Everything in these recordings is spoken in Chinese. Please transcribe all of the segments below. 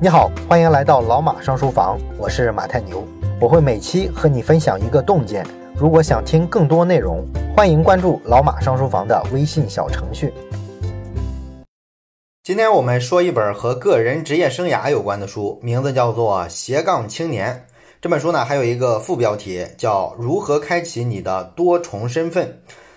你好，欢迎来到老马上书房，我是马太牛，我会每期和你分享一个洞见。如果想听更多内容，欢迎关注老马上书房的微信小程序。今天我们说一本和个人职业生涯有关的书，名字叫做《斜杠青年》。这本书呢还有一个副标题叫《如何开启你的多重身份》，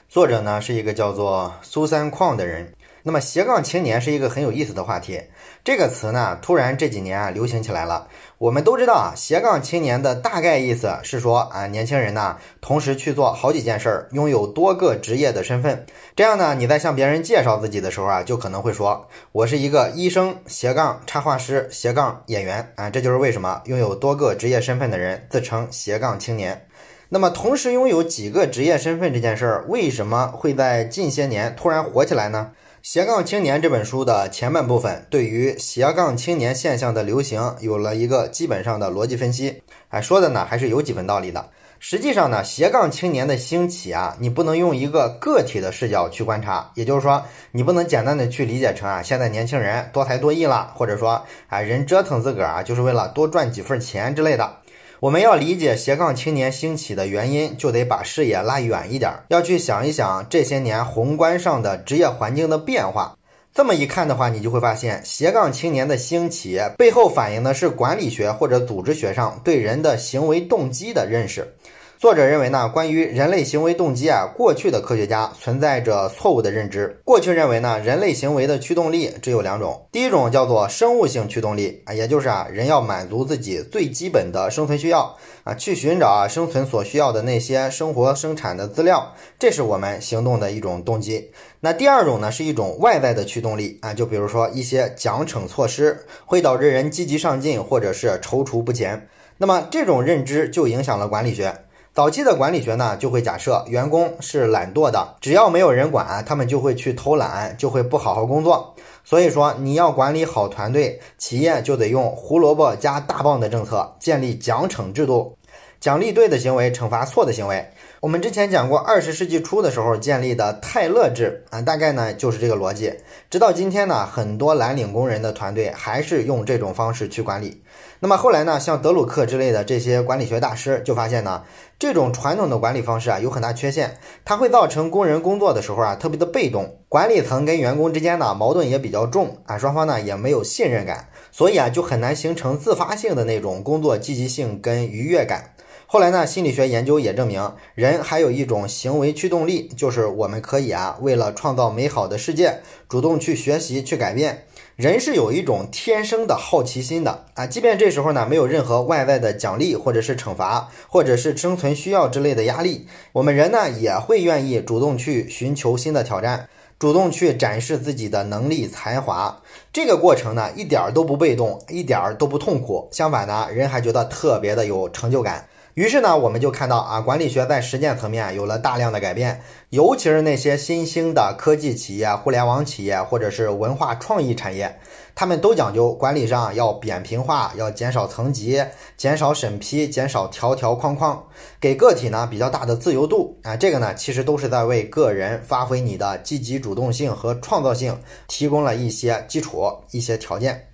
作者呢是一个叫做苏三矿的人。那么斜杠青年是一个很有意思的话题，这个词呢，突然这几年啊流行起来了。我们都知道啊，斜杠青年的大概意思是说啊，年轻人呢同时去做好几件事儿，拥有多个职业的身份。这样呢，你在向别人介绍自己的时候啊，就可能会说，我是一个医生斜杠插画师斜杠演员啊，这就是为什么拥有多个职业身份的人自称斜杠青年。那么，同时拥有几个职业身份这件事儿，为什么会在近些年突然火起来呢？斜杠青年这本书的前半部分，对于斜杠青年现象的流行有了一个基本上的逻辑分析。哎，说的呢还是有几分道理的。实际上呢，斜杠青年的兴起啊，你不能用一个个体的视角去观察，也就是说，你不能简单的去理解成啊，现在年轻人多才多艺了，或者说啊，人折腾自个儿啊，就是为了多赚几份钱之类的。我们要理解斜杠青年兴起的原因，就得把视野拉远一点，要去想一想这些年宏观上的职业环境的变化。这么一看的话，你就会发现斜杠青年的兴起背后反映的是管理学或者组织学上对人的行为动机的认识。作者认为呢，关于人类行为动机啊，过去的科学家存在着错误的认知。过去认为呢，人类行为的驱动力只有两种，第一种叫做生物性驱动力啊，也就是啊，人要满足自己最基本的生存需要啊，去寻找啊生存所需要的那些生活生产的资料，这是我们行动的一种动机。那第二种呢，是一种外在的驱动力啊，就比如说一些奖惩措施会导致人积极上进，或者是踌躇不前。那么这种认知就影响了管理学。早期的管理学呢，就会假设员工是懒惰的，只要没有人管，他们就会去偷懒，就会不好好工作。所以说，你要管理好团队，企业就得用胡萝卜加大棒的政策，建立奖惩制度，奖励对的行为，惩罚错的行为。我们之前讲过，二十世纪初的时候建立的泰勒制啊，大概呢就是这个逻辑。直到今天呢，很多蓝领工人的团队还是用这种方式去管理。那么后来呢，像德鲁克之类的这些管理学大师就发现呢，这种传统的管理方式啊有很大缺陷，它会造成工人工作的时候啊特别的被动，管理层跟员工之间呢矛盾也比较重啊，双方呢也没有信任感，所以啊就很难形成自发性的那种工作积极性跟愉悦感。后来呢，心理学研究也证明，人还有一种行为驱动力，就是我们可以啊，为了创造美好的世界，主动去学习、去改变。人是有一种天生的好奇心的啊，即便这时候呢，没有任何外在的奖励，或者是惩罚，或者是生存需要之类的压力，我们人呢也会愿意主动去寻求新的挑战，主动去展示自己的能力才华。这个过程呢，一点儿都不被动，一点儿都不痛苦，相反呢，人还觉得特别的有成就感。于是呢，我们就看到啊，管理学在实践层面有了大量的改变，尤其是那些新兴的科技企业、互联网企业或者是文化创意产业，他们都讲究管理上要扁平化，要减少层级，减少审批，减少条条框框，给个体呢比较大的自由度啊，这个呢其实都是在为个人发挥你的积极主动性和创造性提供了一些基础、一些条件。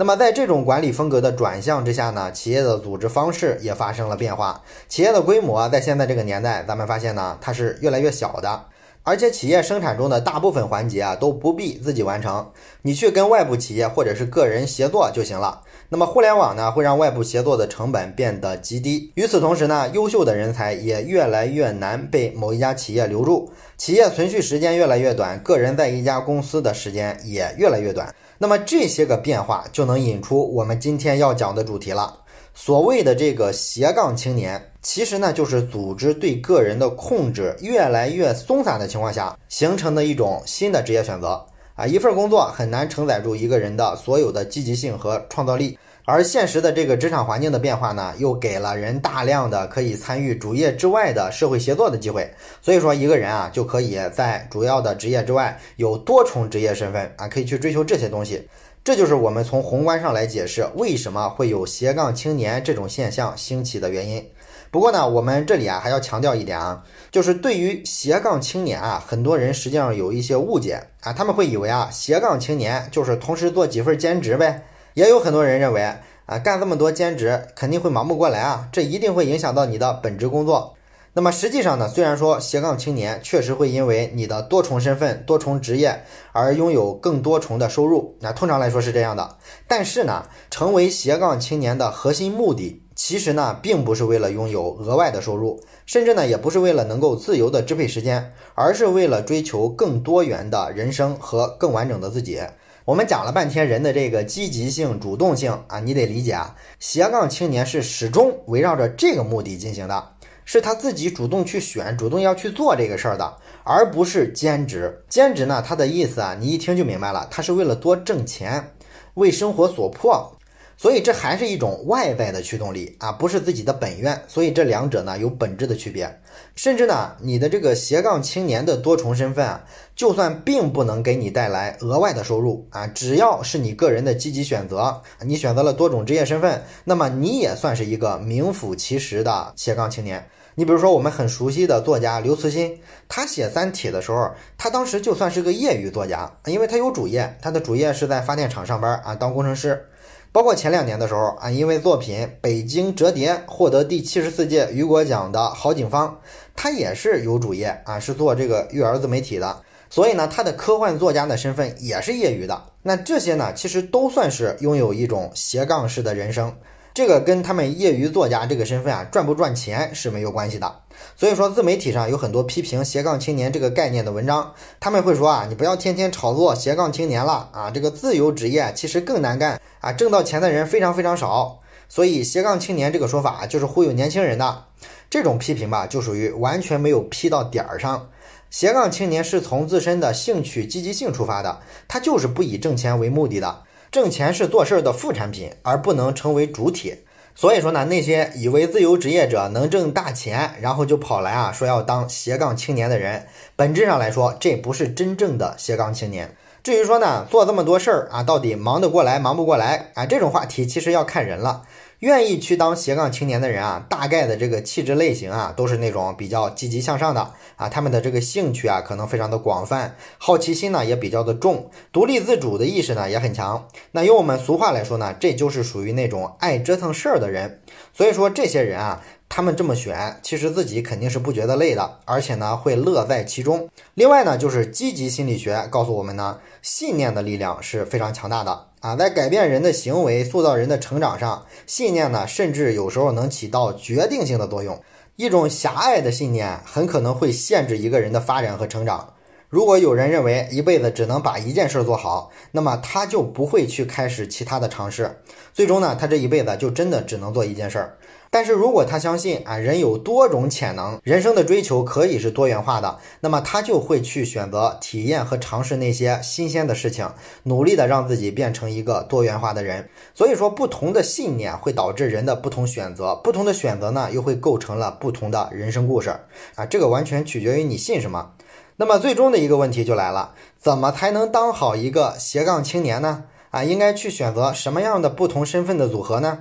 那么，在这种管理风格的转向之下呢，企业的组织方式也发生了变化。企业的规模在现在这个年代，咱们发现呢，它是越来越小的，而且企业生产中的大部分环节啊，都不必自己完成，你去跟外部企业或者是个人协作就行了。那么，互联网呢，会让外部协作的成本变得极低。与此同时呢，优秀的人才也越来越难被某一家企业留住，企业存续时间越来越短，个人在一家公司的时间也越来越短。那么这些个变化就能引出我们今天要讲的主题了。所谓的这个斜杠青年，其实呢就是组织对个人的控制越来越松散的情况下形成的一种新的职业选择啊。一份工作很难承载住一个人的所有的积极性和创造力。而现实的这个职场环境的变化呢，又给了人大量的可以参与主业之外的社会协作的机会。所以说，一个人啊，就可以在主要的职业之外有多重职业身份啊，可以去追求这些东西。这就是我们从宏观上来解释为什么会有斜杠青年这种现象兴起的原因。不过呢，我们这里啊还要强调一点啊，就是对于斜杠青年啊，很多人实际上有一些误解啊，他们会以为啊，斜杠青年就是同时做几份兼职呗。也有很多人认为啊，干这么多兼职肯定会忙不过来啊，这一定会影响到你的本职工作。那么实际上呢，虽然说斜杠青年确实会因为你的多重身份、多重职业而拥有更多重的收入，那通常来说是这样的。但是呢，成为斜杠青年的核心目的，其实呢，并不是为了拥有额外的收入，甚至呢，也不是为了能够自由的支配时间，而是为了追求更多元的人生和更完整的自己。我们讲了半天人的这个积极性、主动性啊，你得理解啊，斜杠青年是始终围绕着这个目的进行的。是他自己主动去选、主动要去做这个事儿的，而不是兼职。兼职呢，他的意思啊，你一听就明白了，他是为了多挣钱，为生活所迫。所以这还是一种外在的驱动力啊，不是自己的本愿。所以这两者呢有本质的区别。甚至呢，你的这个斜杠青年的多重身份啊，就算并不能给你带来额外的收入啊，只要是你个人的积极选择，你选择了多种职业身份，那么你也算是一个名副其实的斜杠青年。你比如说我们很熟悉的作家刘慈欣，他写《三体》的时候，他当时就算是个业余作家，因为他有主业，他的主业是在发电厂上班啊，当工程师。包括前两年的时候啊，因为作品《北京折叠》获得第七十四届雨果奖的郝景芳，他也是有主业啊，是做这个育儿自媒体的，所以呢，他的科幻作家的身份也是业余的。那这些呢，其实都算是拥有一种斜杠式的人生。这个跟他们业余作家这个身份啊赚不赚钱是没有关系的。所以说，自媒体上有很多批评斜杠青年这个概念的文章，他们会说啊，你不要天天炒作斜杠青年了啊，这个自由职业其实更难干啊，挣到钱的人非常非常少。所以斜杠青年这个说法就是忽悠年轻人的。这种批评吧，就属于完全没有批到点儿上。斜杠青年是从自身的兴趣积极性出发的，他就是不以挣钱为目的的。挣钱是做事儿的副产品，而不能成为主体。所以说呢，那些以为自由职业者能挣大钱，然后就跑来啊说要当斜杠青年的人，本质上来说，这不是真正的斜杠青年。至于说呢，做这么多事儿啊，到底忙得过来忙不过来啊？这种话题其实要看人了。愿意去当斜杠青年的人啊，大概的这个气质类型啊，都是那种比较积极向上的啊，他们的这个兴趣啊，可能非常的广泛，好奇心呢也比较的重，独立自主的意识呢也很强。那用我们俗话来说呢，这就是属于那种爱折腾事儿的人。所以说这些人啊。他们这么选，其实自己肯定是不觉得累的，而且呢会乐在其中。另外呢，就是积极心理学告诉我们呢，信念的力量是非常强大的啊，在改变人的行为、塑造人的成长上，信念呢甚至有时候能起到决定性的作用。一种狭隘的信念很可能会限制一个人的发展和成长。如果有人认为一辈子只能把一件事做好，那么他就不会去开始其他的尝试，最终呢，他这一辈子就真的只能做一件事儿。但是如果他相信啊，人有多种潜能，人生的追求可以是多元化的，那么他就会去选择体验和尝试那些新鲜的事情，努力的让自己变成一个多元化的人。所以说，不同的信念会导致人的不同选择，不同的选择呢，又会构成了不同的人生故事啊。这个完全取决于你信什么。那么最终的一个问题就来了，怎么才能当好一个斜杠青年呢？啊，应该去选择什么样的不同身份的组合呢？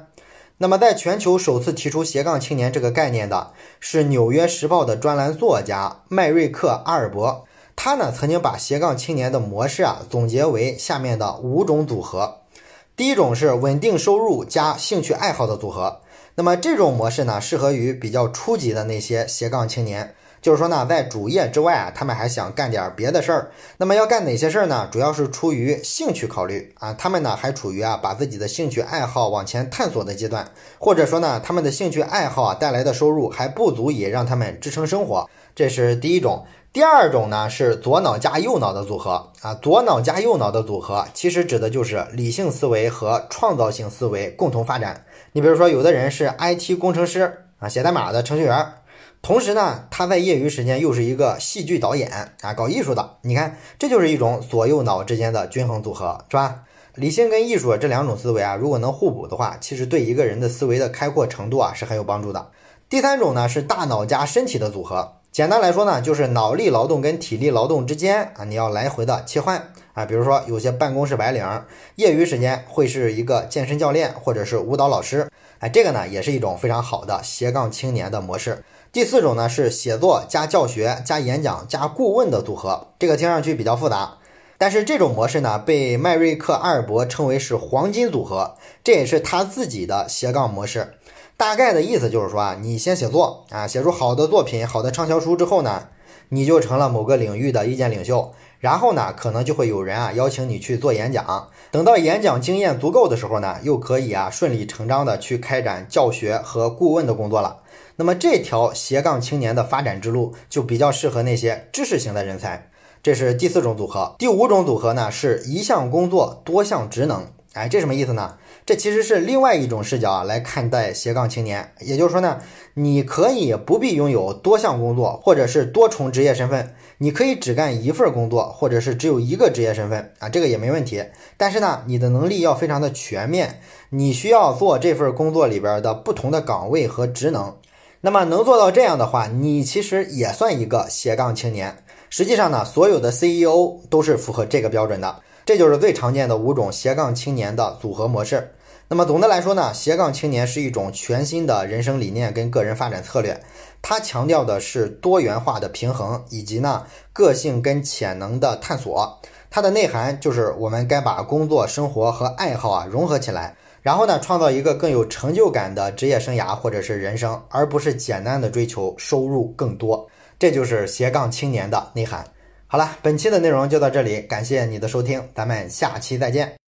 那么，在全球首次提出斜杠青年这个概念的是《纽约时报》的专栏作家麦瑞克·阿尔伯。他呢曾经把斜杠青年的模式啊总结为下面的五种组合。第一种是稳定收入加兴趣爱好的组合。那么这种模式呢，适合于比较初级的那些斜杠青年。就是说呢，在主业之外啊，他们还想干点别的事儿。那么要干哪些事儿呢？主要是出于兴趣考虑啊。他们呢还处于啊把自己的兴趣爱好往前探索的阶段，或者说呢，他们的兴趣爱好啊带来的收入还不足以让他们支撑生活。这是第一种。第二种呢是左脑加右脑的组合啊。左脑加右脑的组合其实指的就是理性思维和创造性思维共同发展。你比如说，有的人是 IT 工程师啊，写代码的程序员。同时呢，他在业余时间又是一个戏剧导演啊，搞艺术的。你看，这就是一种左右脑之间的均衡组合，是吧？理性跟艺术这两种思维啊，如果能互补的话，其实对一个人的思维的开阔程度啊是很有帮助的。第三种呢是大脑加身体的组合，简单来说呢，就是脑力劳动跟体力劳动之间啊，你要来回的切换啊。比如说有些办公室白领，业余时间会是一个健身教练或者是舞蹈老师，哎，这个呢也是一种非常好的斜杠青年的模式。第四种呢是写作加教学加演讲加顾问的组合，这个听上去比较复杂。但是这种模式呢，被迈瑞克·阿尔伯称为是黄金组合，这也是他自己的斜杠模式。大概的意思就是说啊，你先写作啊，写出好的作品、好的畅销书之后呢，你就成了某个领域的意见领袖。然后呢，可能就会有人啊邀请你去做演讲。等到演讲经验足够的时候呢，又可以啊顺理成章的去开展教学和顾问的工作了。那么这条斜杠青年的发展之路就比较适合那些知识型的人才。这是第四种组合。第五种组合呢，是一项工作多项职能。哎，这什么意思呢？这其实是另外一种视角啊来看待斜杠青年。也就是说呢，你可以不必拥有多项工作，或者是多重职业身份，你可以只干一份工作，或者是只有一个职业身份啊，这个也没问题。但是呢，你的能力要非常的全面，你需要做这份工作里边的不同的岗位和职能。那么能做到这样的话，你其实也算一个斜杠青年。实际上呢，所有的 CEO 都是符合这个标准的。这就是最常见的五种斜杠青年的组合模式。那么总的来说呢，斜杠青年是一种全新的人生理念跟个人发展策略。它强调的是多元化的平衡，以及呢个性跟潜能的探索。它的内涵就是我们该把工作、生活和爱好啊融合起来，然后呢创造一个更有成就感的职业生涯或者是人生，而不是简单的追求收入更多。这就是斜杠青年的内涵。好了，本期的内容就到这里，感谢你的收听，咱们下期再见。